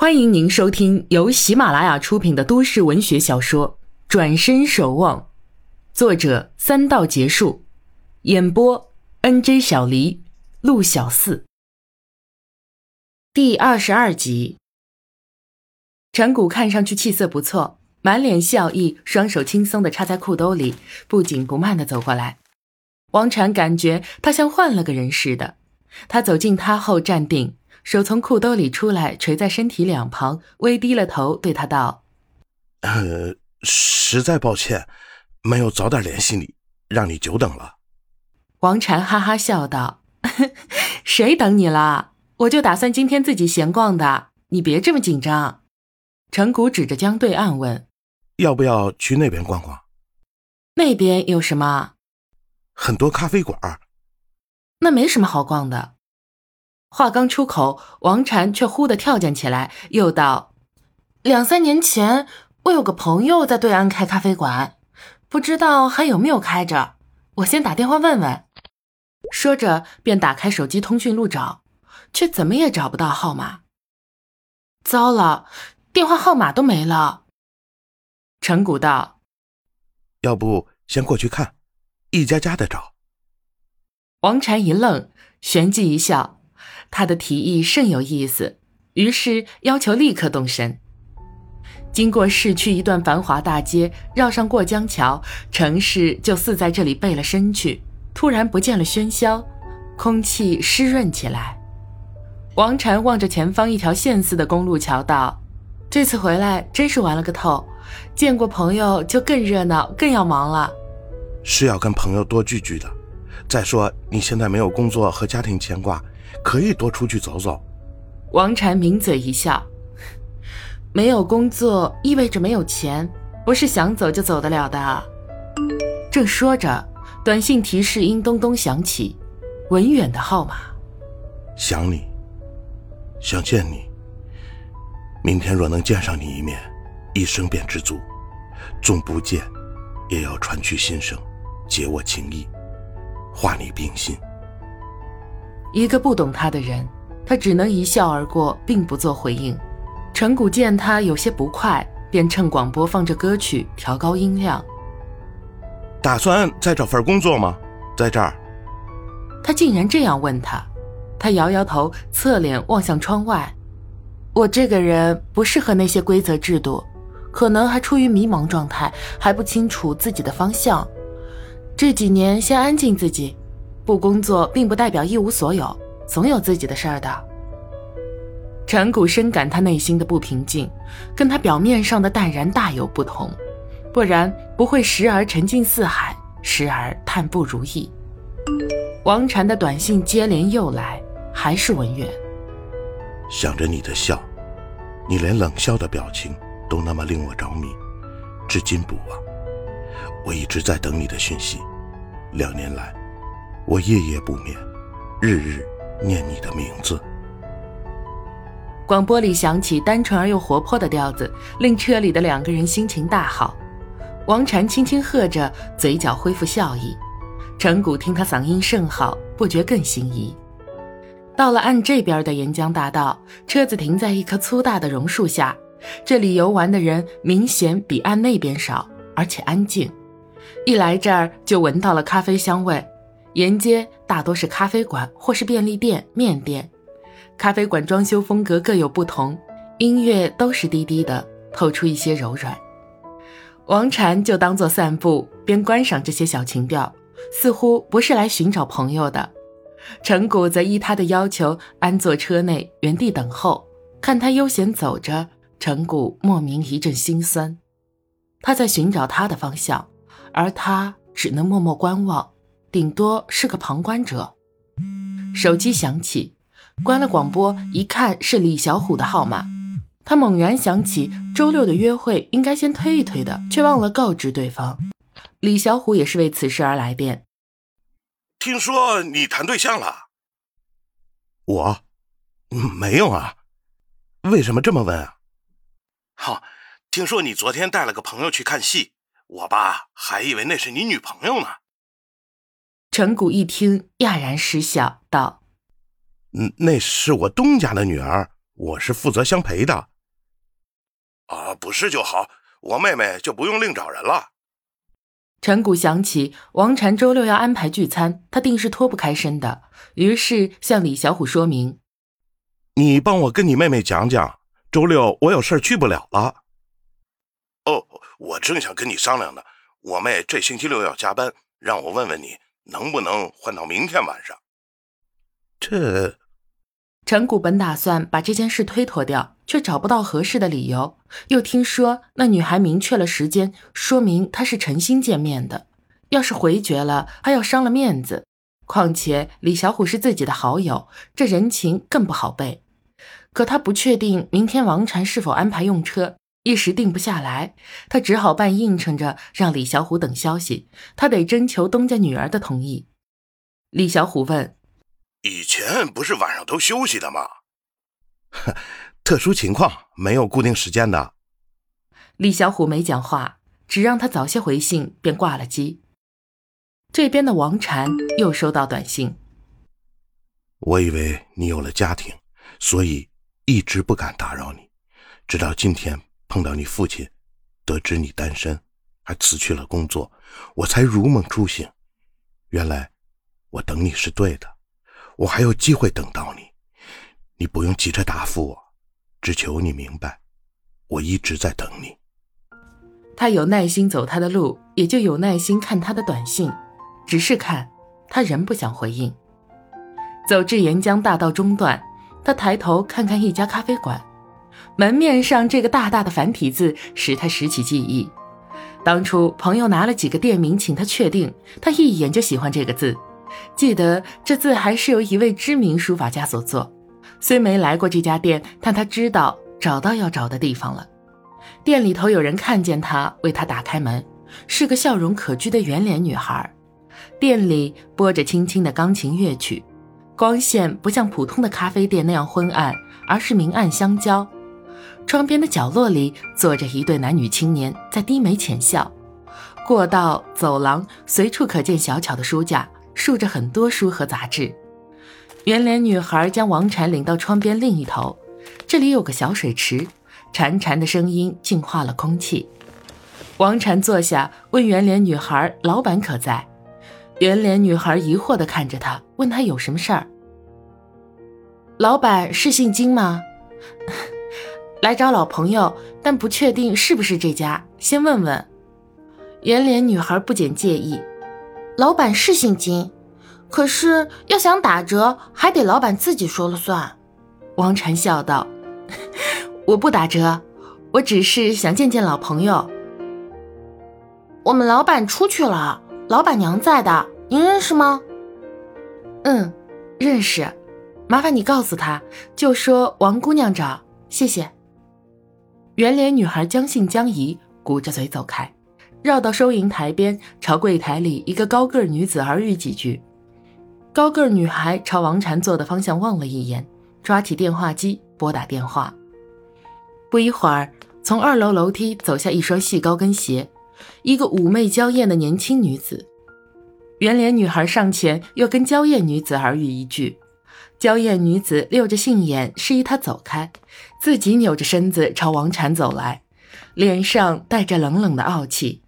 欢迎您收听由喜马拉雅出品的都市文学小说《转身守望》，作者三道结束，演播 N J 小黎、陆小四。第二十二集，陈谷看上去气色不错，满脸笑意，双手轻松的插在裤兜里，不紧不慢的走过来。王禅感觉他像换了个人似的，他走近他后站定。手从裤兜里出来，垂在身体两旁，微低了头，对他道：“呃，实在抱歉，没有早点联系你，让你久等了。”王禅哈哈笑道：“ 谁等你了？我就打算今天自己闲逛的，你别这么紧张。”陈谷指着江对岸问：“要不要去那边逛逛？那边有什么？很多咖啡馆。那没什么好逛的。”话刚出口，王禅却忽地跳溅起来，又道：“两三年前，我有个朋友在对岸开咖啡馆，不知道还有没有开着。我先打电话问问。”说着，便打开手机通讯录找，却怎么也找不到号码。糟了，电话号码都没了。陈谷道：“要不先过去看，一家家的找。”王禅一愣，旋即一笑。他的提议甚有意思，于是要求立刻动身。经过市区一段繁华大街，绕上过江桥，城市就似在这里背了身去，突然不见了喧嚣，空气湿润起来。王禅望着前方一条线似的公路桥道：“这次回来真是玩了个透，见过朋友就更热闹，更要忙了。是要跟朋友多聚聚的。再说你现在没有工作和家庭牵挂。”可以多出去走走。王禅抿嘴一笑，没有工作意味着没有钱，不是想走就走得了的。正说着，短信提示音咚咚响起，文远的号码。想你，想见你。明天若能见上你一面，一生便知足。纵不见，也要传去心声，解我情意，化你冰心。一个不懂他的人，他只能一笑而过，并不做回应。陈谷见他有些不快，便趁广播放着歌曲，调高音量。打算再找份工作吗？在这儿？他竟然这样问他，他摇摇头，侧脸望向窗外。我这个人不适合那些规则制度，可能还处于迷茫状态，还不清楚自己的方向。这几年先安静自己。不工作并不代表一无所有，总有自己的事儿的。陈谷深感他内心的不平静，跟他表面上的淡然大有不同，不然不会时而沉静似海，时而叹不如意。王禅的短信接连又来，还是文远。想着你的笑，你连冷笑的表情都那么令我着迷，至今不忘。我一直在等你的讯息，两年来。我夜夜不眠，日日念你的名字。广播里响起单纯而又活泼的调子，令车里的两个人心情大好。王禅轻轻喝着，嘴角恢复笑意。陈谷听他嗓音甚好，不觉更心仪。到了岸这边的沿江大道，车子停在一棵粗大的榕树下。这里游玩的人明显比岸那边少，而且安静。一来这儿就闻到了咖啡香味。沿街大多是咖啡馆或是便利店、面店。咖啡馆装修风格各有不同，音乐都是低低的，透出一些柔软。王禅就当做散步，边观赏这些小情调，似乎不是来寻找朋友的。陈谷则依他的要求安坐车内，原地等候。看他悠闲走着，陈谷莫名一阵心酸。他在寻找他的方向，而他只能默默观望。顶多是个旁观者。手机响起，关了广播，一看是李小虎的号码。他猛然想起周六的约会应该先推一推的，却忘了告知对方。李小虎也是为此事而来电。听说你谈对象了？我，没有啊。为什么这么问啊？好，听说你昨天带了个朋友去看戏，我吧还以为那是你女朋友呢。陈谷一听，讶然失笑，道：“嗯，那是我东家的女儿，我是负责相陪的。啊，不是就好，我妹妹就不用另找人了。陈谷想起王禅周六要安排聚餐，他定是脱不开身的，于是向李小虎说明：“你帮我跟你妹妹讲讲，周六我有事去不了了。”哦，我正想跟你商量呢，我妹这星期六要加班，让我问问你能不能换到明天晚上。这，陈谷本打算把这件事推脱掉，却找不到合适的理由。又听说那女孩明确了时间，说明她是诚心见面的。要是回绝了，还要伤了面子。况且李小虎是自己的好友，这人情更不好背。可他不确定明天王禅是否安排用车，一时定不下来。他只好半应承着让李小虎等消息，他得征求东家女儿的同意。李小虎问：“以前不是晚上都休息的吗？”特殊情况，没有固定时间的。李小虎没讲话，只让他早些回信，便挂了机。这边的王禅又收到短信：“我以为你有了家庭，所以一直不敢打扰你。直到今天碰到你父亲，得知你单身，还辞去了工作，我才如梦初醒。原来我等你是对的，我还有机会等到你。你不用急着答复我。”只求你明白，我一直在等你。他有耐心走他的路，也就有耐心看他的短信。只是看，他仍不想回应。走至沿江大道中段，他抬头看看一家咖啡馆，门面上这个大大的繁体字使他拾起记忆。当初朋友拿了几个店名请他确定，他一眼就喜欢这个字，记得这字还是由一位知名书法家所作。虽没来过这家店，但他知道找到要找的地方了。店里头有人看见他，为他打开门，是个笑容可掬的圆脸女孩。店里播着轻轻的钢琴乐曲，光线不像普通的咖啡店那样昏暗，而是明暗相交。窗边的角落里坐着一对男女青年，在低眉浅笑。过道、走廊随处可见小巧的书架，竖着很多书和杂志。圆脸女孩将王禅领到窗边另一头，这里有个小水池，潺潺的声音净化了空气。王禅坐下，问圆脸女孩：“老板可在？”圆脸女孩疑惑地看着他，问他有什么事儿。老板是姓金吗？来找老朋友，但不确定是不是这家，先问问。圆脸女孩不减介意：“老板是姓金。”可是要想打折，还得老板自己说了算。王禅笑道：“ 我不打折，我只是想见见老朋友。我们老板出去了，老板娘在的，您认识吗？”“嗯，认识。麻烦你告诉他，就说王姑娘找，谢谢。”圆脸女孩将信将疑，鼓着嘴走开，绕到收银台边，朝柜台里一个高个女子耳语几句。高个女孩朝王禅坐的方向望了一眼，抓起电话机拨打电话。不一会儿，从二楼楼梯走下一双细高跟鞋，一个妩媚娇艳的年轻女子。圆脸女孩上前又跟娇艳女子耳语一句，娇艳女子溜着杏眼示意他走开，自己扭着身子朝王禅走来，脸上带着冷冷的傲气。